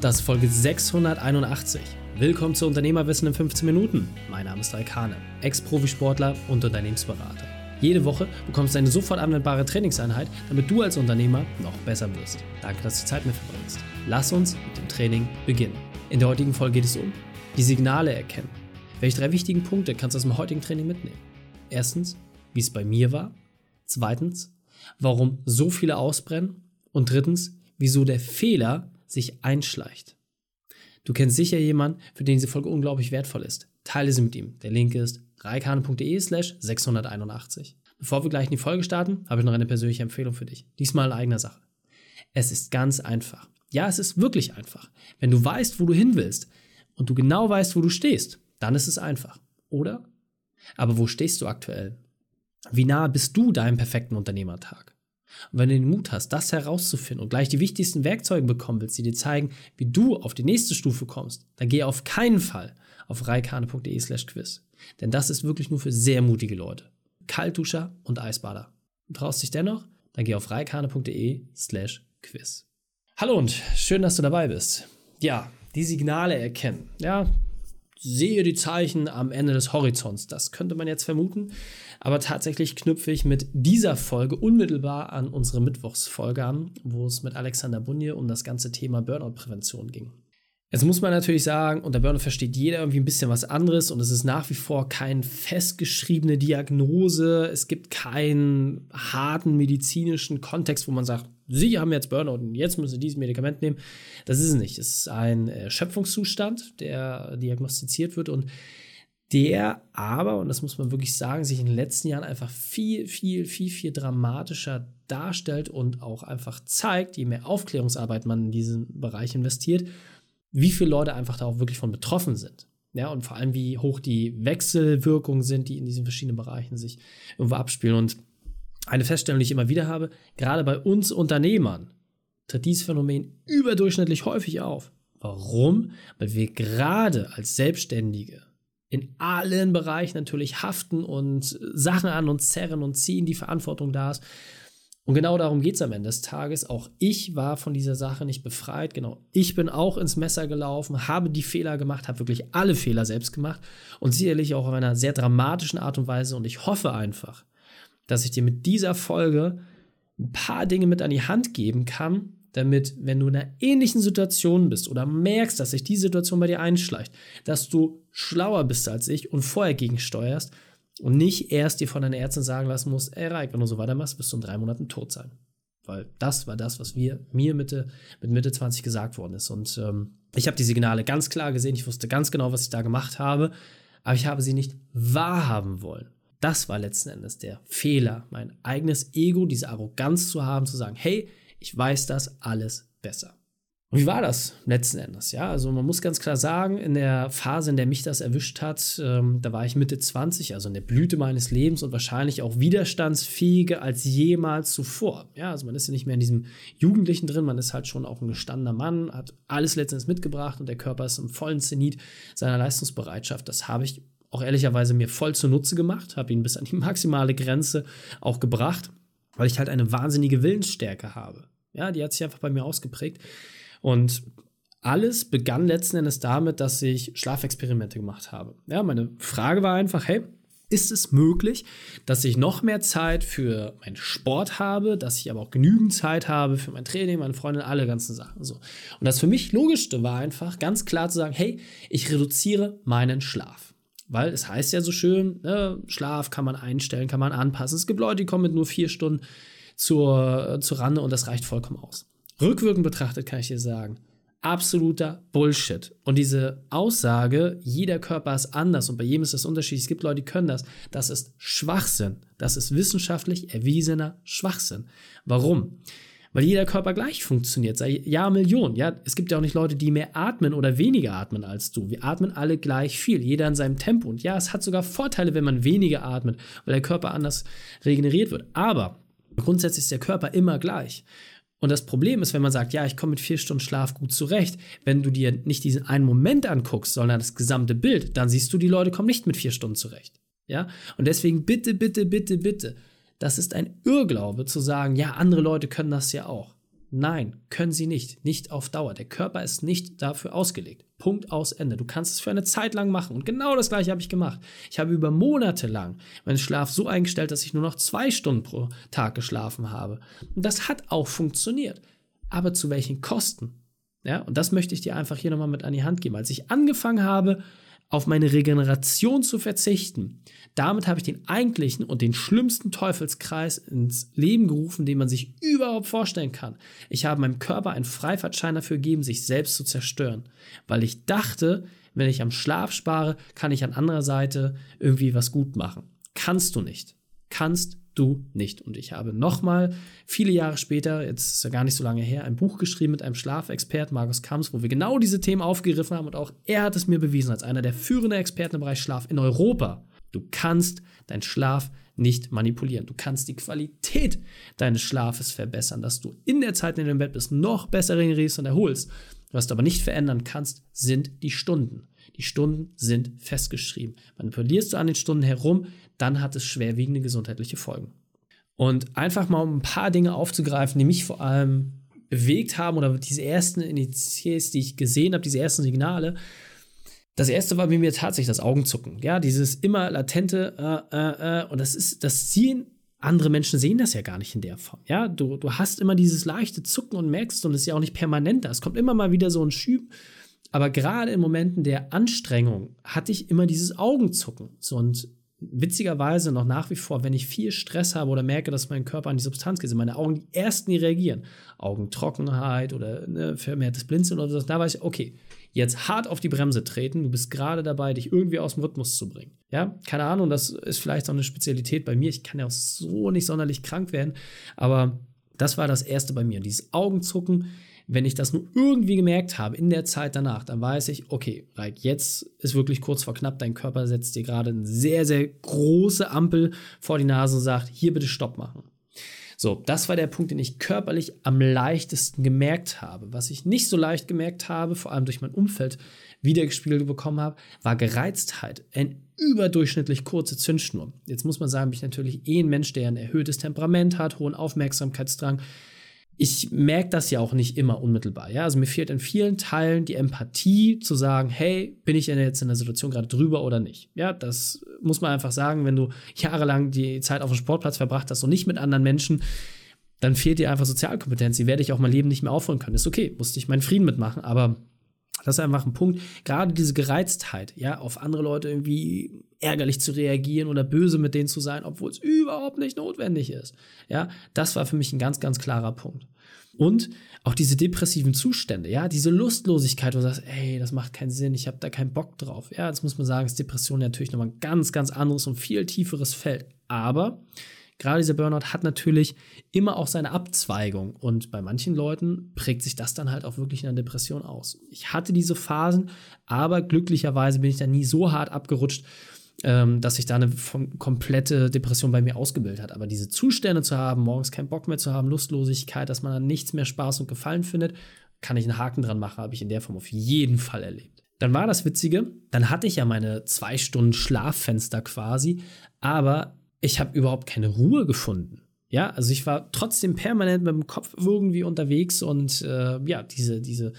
Das ist Folge 681. Willkommen zu Unternehmerwissen in 15 Minuten. Mein Name ist Raikane, Ex-Profisportler und Unternehmensberater. Jede Woche bekommst du eine sofort anwendbare Trainingseinheit, damit du als Unternehmer noch besser wirst. Danke, dass du Zeit mit verbringst. Lass uns mit dem Training beginnen. In der heutigen Folge geht es um die Signale erkennen. Welche drei wichtigen Punkte kannst du aus dem heutigen Training mitnehmen? Erstens, wie es bei mir war. Zweitens, warum so viele ausbrennen. Und drittens, wieso der Fehler sich einschleicht. Du kennst sicher jemanden, für den diese Folge unglaublich wertvoll ist. Teile sie mit ihm. Der Link ist reikane.de slash 681. Bevor wir gleich in die Folge starten, habe ich noch eine persönliche Empfehlung für dich. Diesmal in eigener Sache. Es ist ganz einfach. Ja, es ist wirklich einfach. Wenn du weißt, wo du hin willst und du genau weißt, wo du stehst, dann ist es einfach. Oder? Aber wo stehst du aktuell? Wie nah bist du deinem perfekten Unternehmertag? Und wenn du den Mut hast, das herauszufinden und gleich die wichtigsten Werkzeuge bekommen willst, die dir zeigen, wie du auf die nächste Stufe kommst, dann geh auf keinen Fall auf reikane.de slash quiz. Denn das ist wirklich nur für sehr mutige Leute. Kaltduscher und Eisbader. Du traust dich dennoch? Dann geh auf reikane.de slash quiz. Hallo und schön, dass du dabei bist. Ja, die Signale erkennen. Ja, sehe die Zeichen am Ende des Horizonts. Das könnte man jetzt vermuten. Aber tatsächlich knüpfe ich mit dieser Folge unmittelbar an unsere Mittwochsfolge an, wo es mit Alexander Bunje um das ganze Thema Burnout-Prävention ging. Jetzt muss man natürlich sagen, unter Burnout versteht jeder irgendwie ein bisschen was anderes und es ist nach wie vor keine festgeschriebene Diagnose. Es gibt keinen harten medizinischen Kontext, wo man sagt, Sie haben jetzt Burnout und jetzt müssen Sie dieses Medikament nehmen. Das ist es nicht. Es ist ein Schöpfungszustand, der diagnostiziert wird und der aber, und das muss man wirklich sagen, sich in den letzten Jahren einfach viel, viel, viel, viel dramatischer darstellt und auch einfach zeigt, je mehr Aufklärungsarbeit man in diesen Bereich investiert, wie viele Leute einfach da auch wirklich von betroffen sind. Ja, und vor allem, wie hoch die Wechselwirkungen sind, die in diesen verschiedenen Bereichen sich irgendwo abspielen. Und eine Feststellung, die ich immer wieder habe, gerade bei uns Unternehmern tritt dieses Phänomen überdurchschnittlich häufig auf. Warum? Weil wir gerade als Selbstständige in allen Bereichen natürlich haften und Sachen an uns zerren und ziehen, die Verantwortung da ist. Und genau darum geht es am Ende des Tages. Auch ich war von dieser Sache nicht befreit. Genau, ich bin auch ins Messer gelaufen, habe die Fehler gemacht, habe wirklich alle Fehler selbst gemacht und sicherlich auch auf einer sehr dramatischen Art und Weise. Und ich hoffe einfach, dass ich dir mit dieser Folge ein paar Dinge mit an die Hand geben kann, damit, wenn du in einer ähnlichen Situation bist oder merkst, dass sich die Situation bei dir einschleicht, dass du schlauer bist als ich und vorher gegensteuerst und nicht erst dir von deiner Ärztin sagen lassen musst, ey Reik, wenn du so weitermachst, wirst du in drei Monaten tot sein. Weil das war das, was wir, mir Mitte, mit Mitte 20 gesagt worden ist. Und ähm, ich habe die Signale ganz klar gesehen, ich wusste ganz genau, was ich da gemacht habe, aber ich habe sie nicht wahrhaben wollen. Das war letzten Endes der Fehler, mein eigenes Ego, diese Arroganz zu haben, zu sagen, hey, ich weiß das alles besser. Und wie war das letzten Endes? Ja, also man muss ganz klar sagen, in der Phase, in der mich das erwischt hat, ähm, da war ich Mitte 20, also in der Blüte meines Lebens und wahrscheinlich auch widerstandsfähiger als jemals zuvor. Ja, also man ist ja nicht mehr in diesem Jugendlichen drin, man ist halt schon auch ein gestandener Mann, hat alles letztendlich mitgebracht und der Körper ist im vollen Zenit seiner Leistungsbereitschaft. Das habe ich auch ehrlicherweise mir voll zunutze gemacht, habe ihn bis an die maximale Grenze auch gebracht, weil ich halt eine wahnsinnige Willensstärke habe. Ja, die hat sich einfach bei mir ausgeprägt. Und alles begann letzten Endes damit, dass ich Schlafexperimente gemacht habe. Ja, meine Frage war einfach, hey, ist es möglich, dass ich noch mehr Zeit für meinen Sport habe, dass ich aber auch genügend Zeit habe für mein Training, meine Freundin, alle ganzen Sachen so. Und das für mich logischste war einfach ganz klar zu sagen, hey, ich reduziere meinen Schlaf. Weil es heißt ja so schön, ne, Schlaf kann man einstellen, kann man anpassen. Es gibt Leute, die kommen mit nur vier Stunden zur, zur Rande und das reicht vollkommen aus. Rückwirkend betrachtet kann ich dir sagen, absoluter Bullshit. Und diese Aussage, jeder Körper ist anders und bei jedem ist das unterschiedlich, es gibt Leute, die können das, das ist Schwachsinn. Das ist wissenschaftlich erwiesener Schwachsinn. Warum? Weil jeder Körper gleich funktioniert, ja Million. Ja, es gibt ja auch nicht Leute, die mehr atmen oder weniger atmen als du. Wir atmen alle gleich viel, jeder in seinem Tempo. Und ja, es hat sogar Vorteile, wenn man weniger atmet, weil der Körper anders regeneriert wird. Aber grundsätzlich ist der Körper immer gleich. Und das Problem ist, wenn man sagt, ja, ich komme mit vier Stunden Schlaf gut zurecht, wenn du dir nicht diesen einen Moment anguckst, sondern das gesamte Bild, dann siehst du, die Leute kommen nicht mit vier Stunden zurecht. Ja? Und deswegen bitte, bitte, bitte, bitte. Das ist ein Irrglaube zu sagen, ja, andere Leute können das ja auch. Nein, können sie nicht. Nicht auf Dauer. Der Körper ist nicht dafür ausgelegt. Punkt aus Ende. Du kannst es für eine Zeit lang machen. Und genau das gleiche habe ich gemacht. Ich habe über Monate lang meinen Schlaf so eingestellt, dass ich nur noch zwei Stunden pro Tag geschlafen habe. Und das hat auch funktioniert. Aber zu welchen Kosten? Ja, und das möchte ich dir einfach hier nochmal mit an die Hand geben. Als ich angefangen habe, auf meine Regeneration zu verzichten. Damit habe ich den eigentlichen und den schlimmsten Teufelskreis ins Leben gerufen, den man sich überhaupt vorstellen kann. Ich habe meinem Körper einen Freifahrtschein dafür gegeben, sich selbst zu zerstören, weil ich dachte, wenn ich am Schlaf spare, kann ich an anderer Seite irgendwie was gut machen. Kannst du nicht. Kannst du nicht. Und ich habe nochmal viele Jahre später, jetzt ist ja gar nicht so lange her, ein Buch geschrieben mit einem Schlafexperten, Markus Kamps, wo wir genau diese Themen aufgegriffen haben und auch er hat es mir bewiesen als einer der führenden Experten im Bereich Schlaf in Europa. Du kannst deinen Schlaf nicht manipulieren. Du kannst die Qualität deines Schlafes verbessern, dass du in der Zeit, in der du im Bett bist, noch besser regenerierst und erholst. Was du aber nicht verändern kannst, sind die Stunden. Die Stunden sind festgeschrieben. Manipulierst du an den Stunden herum, dann hat es schwerwiegende gesundheitliche Folgen. Und einfach mal um ein paar Dinge aufzugreifen, die mich vor allem bewegt haben oder diese ersten Indizes, die ich gesehen habe, diese ersten Signale. Das erste war bei mir tatsächlich das Augenzucken. Ja, dieses immer latente, äh, äh, äh, und das ist, das ziehen andere Menschen sehen das ja gar nicht in der Form. Ja, du, du hast immer dieses leichte Zucken und merkst, und es ist ja auch nicht permanent da. Es kommt immer mal wieder so ein Schüb. Aber gerade in Momenten der Anstrengung hatte ich immer dieses Augenzucken. So, und witzigerweise noch nach wie vor, wenn ich viel Stress habe oder merke, dass mein Körper an die Substanz geht, sind meine Augen die ersten, die reagieren. Augentrockenheit oder ne, vermehrtes Blinzeln oder so, da weiß ich, okay, jetzt hart auf die Bremse treten, du bist gerade dabei, dich irgendwie aus dem Rhythmus zu bringen. Ja, keine Ahnung, das ist vielleicht auch eine Spezialität bei mir. Ich kann ja auch so nicht sonderlich krank werden, aber das war das erste bei mir. Dieses Augenzucken, wenn ich das nur irgendwie gemerkt habe in der Zeit danach, dann weiß ich, okay, Reik, jetzt ist wirklich kurz vor knapp, dein Körper setzt dir gerade eine sehr, sehr große Ampel vor die Nase und sagt, hier bitte Stopp machen. So, das war der Punkt, den ich körperlich am leichtesten gemerkt habe. Was ich nicht so leicht gemerkt habe, vor allem durch mein Umfeld wiedergespiegelt bekommen habe, war Gereiztheit. Ein überdurchschnittlich kurze Zündschnur. Jetzt muss man sagen, bin ich natürlich eh ein Mensch, der ein erhöhtes Temperament hat, hohen Aufmerksamkeitsdrang ich merke das ja auch nicht immer unmittelbar. Ja? Also mir fehlt in vielen Teilen die Empathie zu sagen, hey, bin ich denn jetzt in der Situation gerade drüber oder nicht? Ja, das muss man einfach sagen, wenn du jahrelang die Zeit auf dem Sportplatz verbracht hast und nicht mit anderen Menschen, dann fehlt dir einfach Sozialkompetenz. Die werde ich auch mein Leben nicht mehr aufholen können. Ist okay, musste ich meinen Frieden mitmachen, aber das ist einfach ein Punkt. Gerade diese Gereiztheit, ja, auf andere Leute irgendwie ärgerlich zu reagieren oder böse mit denen zu sein, obwohl es überhaupt nicht notwendig ist. Ja, das war für mich ein ganz, ganz klarer Punkt. Und auch diese depressiven Zustände, ja, diese Lustlosigkeit, wo du sagst, ey, das macht keinen Sinn, ich habe da keinen Bock drauf. Ja, jetzt muss man sagen, ist Depression natürlich nochmal ein ganz, ganz anderes und viel tieferes Feld. Aber gerade dieser Burnout hat natürlich immer auch seine Abzweigung und bei manchen Leuten prägt sich das dann halt auch wirklich in der Depression aus. Ich hatte diese Phasen, aber glücklicherweise bin ich da nie so hart abgerutscht, ähm, dass sich da eine komplette Depression bei mir ausgebildet hat. Aber diese Zustände zu haben, morgens keinen Bock mehr zu haben, Lustlosigkeit, dass man dann nichts mehr Spaß und Gefallen findet, kann ich einen Haken dran machen, habe ich in der Form auf jeden Fall erlebt. Dann war das Witzige, dann hatte ich ja meine zwei Stunden Schlaffenster quasi, aber ich habe überhaupt keine Ruhe gefunden. Ja, also ich war trotzdem permanent mit dem Kopf irgendwie unterwegs und äh, ja, diese, diese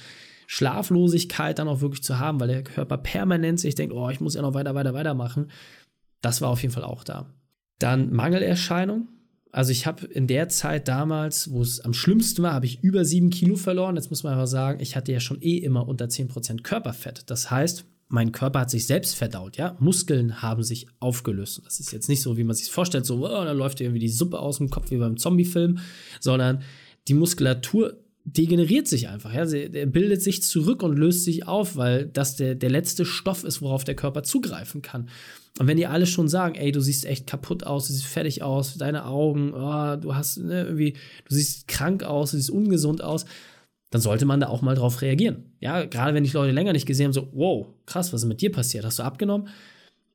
Schlaflosigkeit dann auch wirklich zu haben, weil der Körper permanent sich denkt, oh, ich muss ja noch weiter, weiter, weiter machen. Das war auf jeden Fall auch da. Dann Mangelerscheinung. Also ich habe in der Zeit damals, wo es am schlimmsten war, habe ich über sieben Kilo verloren. Jetzt muss man aber sagen, ich hatte ja schon eh immer unter 10% Körperfett. Das heißt, mein Körper hat sich selbst verdaut, ja. Muskeln haben sich aufgelöst. Das ist jetzt nicht so, wie man sich vorstellt, so, oh, da läuft irgendwie die Suppe aus dem Kopf wie beim Zombie-Film, sondern die Muskulatur degeneriert sich einfach. Ja? Der bildet sich zurück und löst sich auf, weil das der, der letzte Stoff ist, worauf der Körper zugreifen kann. Und wenn die alle schon sagen, ey, du siehst echt kaputt aus, du siehst fertig aus, deine Augen, oh, du hast ne, irgendwie, du siehst krank aus, du siehst ungesund aus, dann sollte man da auch mal drauf reagieren. Ja, gerade wenn ich Leute länger nicht gesehen haben, so, wow, krass, was ist mit dir passiert? Hast du abgenommen?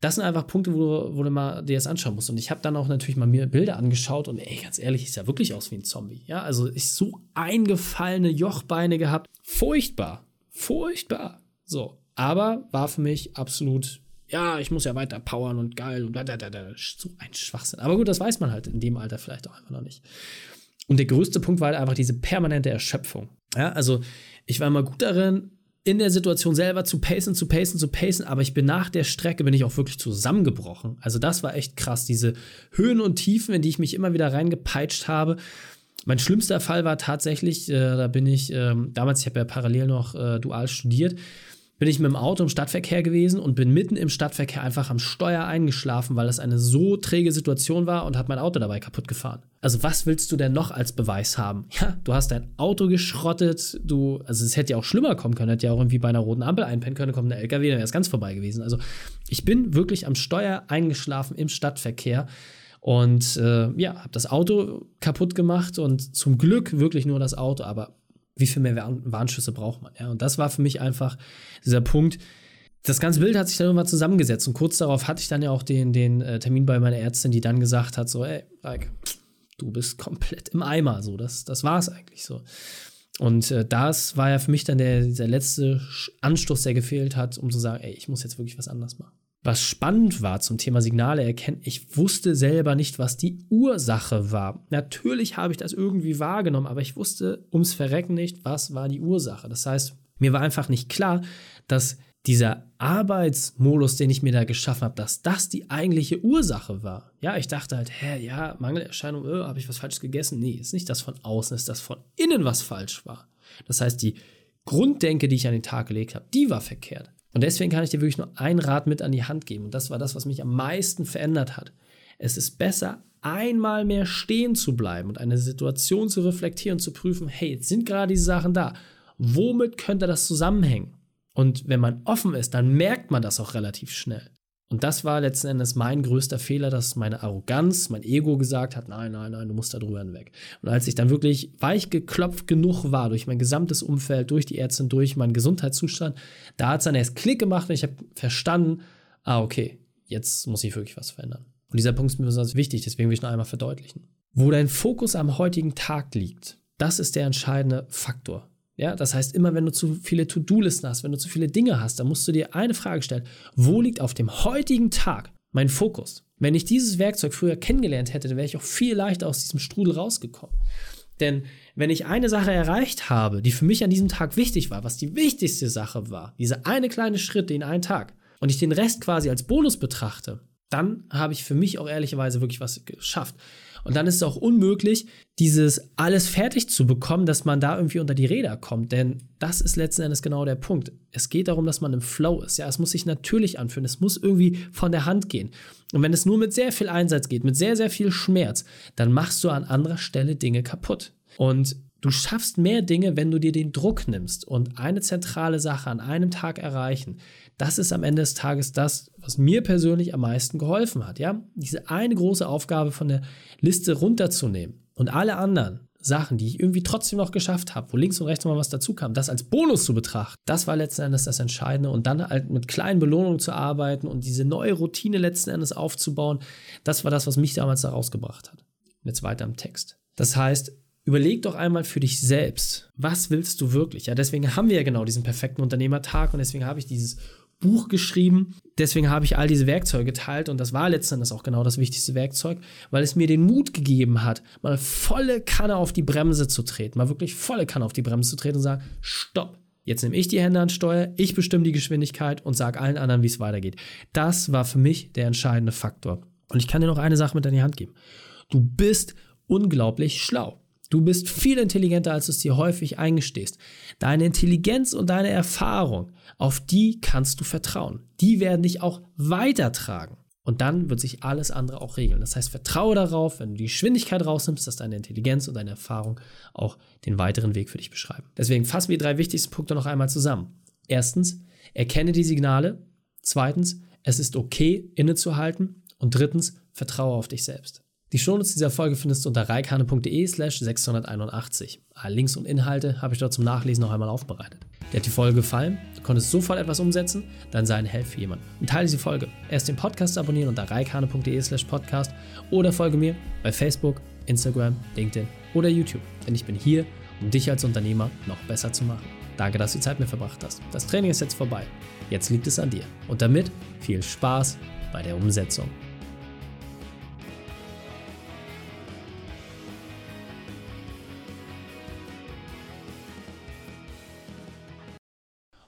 das sind einfach Punkte, wo du, wo du mal dir das anschauen musst. Und ich habe dann auch natürlich mal mir Bilder angeschaut und ey, ganz ehrlich, ist ja wirklich aus wie ein Zombie. Ja, also ich so eingefallene Jochbeine gehabt. Furchtbar. Furchtbar. So. Aber war für mich absolut, ja, ich muss ja weiter powern und geil und da, da, da, da. So ein Schwachsinn. Aber gut, das weiß man halt in dem Alter vielleicht auch einfach noch nicht. Und der größte Punkt war halt einfach diese permanente Erschöpfung. Ja, also ich war immer gut darin, in der Situation selber zu pacen, zu pacen, zu pacen, aber ich bin nach der Strecke bin ich auch wirklich zusammengebrochen. Also das war echt krass, diese Höhen und Tiefen, in die ich mich immer wieder reingepeitscht habe. Mein schlimmster Fall war tatsächlich, äh, da bin ich äh, damals, ich habe ja parallel noch äh, dual studiert, bin ich mit dem Auto im Stadtverkehr gewesen und bin mitten im Stadtverkehr einfach am Steuer eingeschlafen, weil das eine so träge Situation war und hat mein Auto dabei kaputt gefahren. Also was willst du denn noch als Beweis haben? Ja, du hast dein Auto geschrottet, du, also es hätte ja auch schlimmer kommen können, hätte ja auch irgendwie bei einer roten Ampel einpennen können, kommt ein LKW, dann wäre es ganz vorbei gewesen. Also ich bin wirklich am Steuer eingeschlafen im Stadtverkehr und äh, ja, habe das Auto kaputt gemacht und zum Glück wirklich nur das Auto, aber wie viel mehr Warnschüsse braucht man? Ja? Und das war für mich einfach dieser Punkt. Das ganze Bild hat sich dann irgendwann zusammengesetzt und kurz darauf hatte ich dann ja auch den, den äh, Termin bei meiner Ärztin, die dann gesagt hat: so, ey, Like, du bist komplett im Eimer. So, das, das war es eigentlich so. Und äh, das war ja für mich dann der, der letzte Anstoß, der gefehlt hat, um zu sagen, ey, ich muss jetzt wirklich was anderes machen. Was spannend war zum Thema Signale erkennen, ich wusste selber nicht, was die Ursache war. Natürlich habe ich das irgendwie wahrgenommen, aber ich wusste ums Verrecken nicht, was war die Ursache. Das heißt, mir war einfach nicht klar, dass dieser Arbeitsmodus, den ich mir da geschaffen habe, dass das die eigentliche Ursache war. Ja, ich dachte halt, hä, ja, Mangelerscheinung, äh, habe ich was Falsches gegessen? Nee, ist nicht das von außen, ist das von innen, was falsch war. Das heißt, die Grunddenke, die ich an den Tag gelegt habe, die war verkehrt. Und deswegen kann ich dir wirklich nur ein Rat mit an die Hand geben. Und das war das, was mich am meisten verändert hat. Es ist besser, einmal mehr stehen zu bleiben und eine Situation zu reflektieren zu prüfen, hey, jetzt sind gerade diese Sachen da. Womit könnte das zusammenhängen? Und wenn man offen ist, dann merkt man das auch relativ schnell. Und das war letzten Endes mein größter Fehler, dass meine Arroganz, mein Ego gesagt hat, nein, nein, nein, du musst da drüber hinweg. Und als ich dann wirklich weich geklopft genug war durch mein gesamtes Umfeld, durch die Ärztin, durch meinen Gesundheitszustand, da hat es dann erst Klick gemacht und ich habe verstanden, ah, okay, jetzt muss ich wirklich was verändern. Und dieser Punkt ist mir besonders wichtig, deswegen will ich noch einmal verdeutlichen. Wo dein Fokus am heutigen Tag liegt, das ist der entscheidende Faktor. Ja, das heißt, immer wenn du zu viele To-Do-Listen hast, wenn du zu viele Dinge hast, dann musst du dir eine Frage stellen. Wo liegt auf dem heutigen Tag mein Fokus? Wenn ich dieses Werkzeug früher kennengelernt hätte, dann wäre ich auch viel leichter aus diesem Strudel rausgekommen. Denn wenn ich eine Sache erreicht habe, die für mich an diesem Tag wichtig war, was die wichtigste Sache war, diese eine kleine Schritt in einen Tag, und ich den Rest quasi als Bonus betrachte, dann habe ich für mich auch ehrlicherweise wirklich was geschafft. Und dann ist es auch unmöglich, dieses alles fertig zu bekommen, dass man da irgendwie unter die Räder kommt. Denn das ist letzten Endes genau der Punkt. Es geht darum, dass man im Flow ist. Ja, es muss sich natürlich anfühlen. Es muss irgendwie von der Hand gehen. Und wenn es nur mit sehr viel Einsatz geht, mit sehr, sehr viel Schmerz, dann machst du an anderer Stelle Dinge kaputt. Und Du schaffst mehr Dinge, wenn du dir den Druck nimmst und eine zentrale Sache an einem Tag erreichen. Das ist am Ende des Tages das, was mir persönlich am meisten geholfen hat. Ja, diese eine große Aufgabe von der Liste runterzunehmen und alle anderen Sachen, die ich irgendwie trotzdem noch geschafft habe, wo links und rechts mal was dazu kam, das als Bonus zu betrachten, das war letzten Endes das Entscheidende und dann halt mit kleinen Belohnungen zu arbeiten und diese neue Routine letzten Endes aufzubauen, das war das, was mich damals da rausgebracht hat. Jetzt weiter im Text. Das heißt, Überleg doch einmal für dich selbst, was willst du wirklich? Ja, deswegen haben wir ja genau diesen perfekten Unternehmertag und deswegen habe ich dieses Buch geschrieben. Deswegen habe ich all diese Werkzeuge geteilt und das war letztendlich auch genau das wichtigste Werkzeug, weil es mir den Mut gegeben hat, mal volle Kanne auf die Bremse zu treten, mal wirklich volle Kanne auf die Bremse zu treten und sagen, stopp. Jetzt nehme ich die Hände an Steuer, ich bestimme die Geschwindigkeit und sage allen anderen, wie es weitergeht. Das war für mich der entscheidende Faktor. Und ich kann dir noch eine Sache mit an die Hand geben. Du bist unglaublich schlau. Du bist viel intelligenter, als du es dir häufig eingestehst. Deine Intelligenz und deine Erfahrung, auf die kannst du vertrauen. Die werden dich auch weitertragen. Und dann wird sich alles andere auch regeln. Das heißt, vertraue darauf, wenn du die Geschwindigkeit rausnimmst, dass deine Intelligenz und deine Erfahrung auch den weiteren Weg für dich beschreiben. Deswegen fassen wir die drei wichtigsten Punkte noch einmal zusammen. Erstens, erkenne die Signale. Zweitens, es ist okay, innezuhalten. Und drittens, vertraue auf dich selbst. Die Shownotes dieser Folge findest du unter reikane.de slash 681. Alle Links und Inhalte habe ich dort zum Nachlesen noch einmal aufbereitet. Dir hat die Folge gefallen? Du konntest sofort etwas umsetzen? Dann sei ein Held für jemanden. Und teile diese Folge. Erst den Podcast abonnieren unter reikane.de slash podcast oder folge mir bei Facebook, Instagram, LinkedIn oder YouTube. Denn ich bin hier, um dich als Unternehmer noch besser zu machen. Danke, dass du die Zeit mit verbracht hast. Das Training ist jetzt vorbei. Jetzt liegt es an dir. Und damit viel Spaß bei der Umsetzung.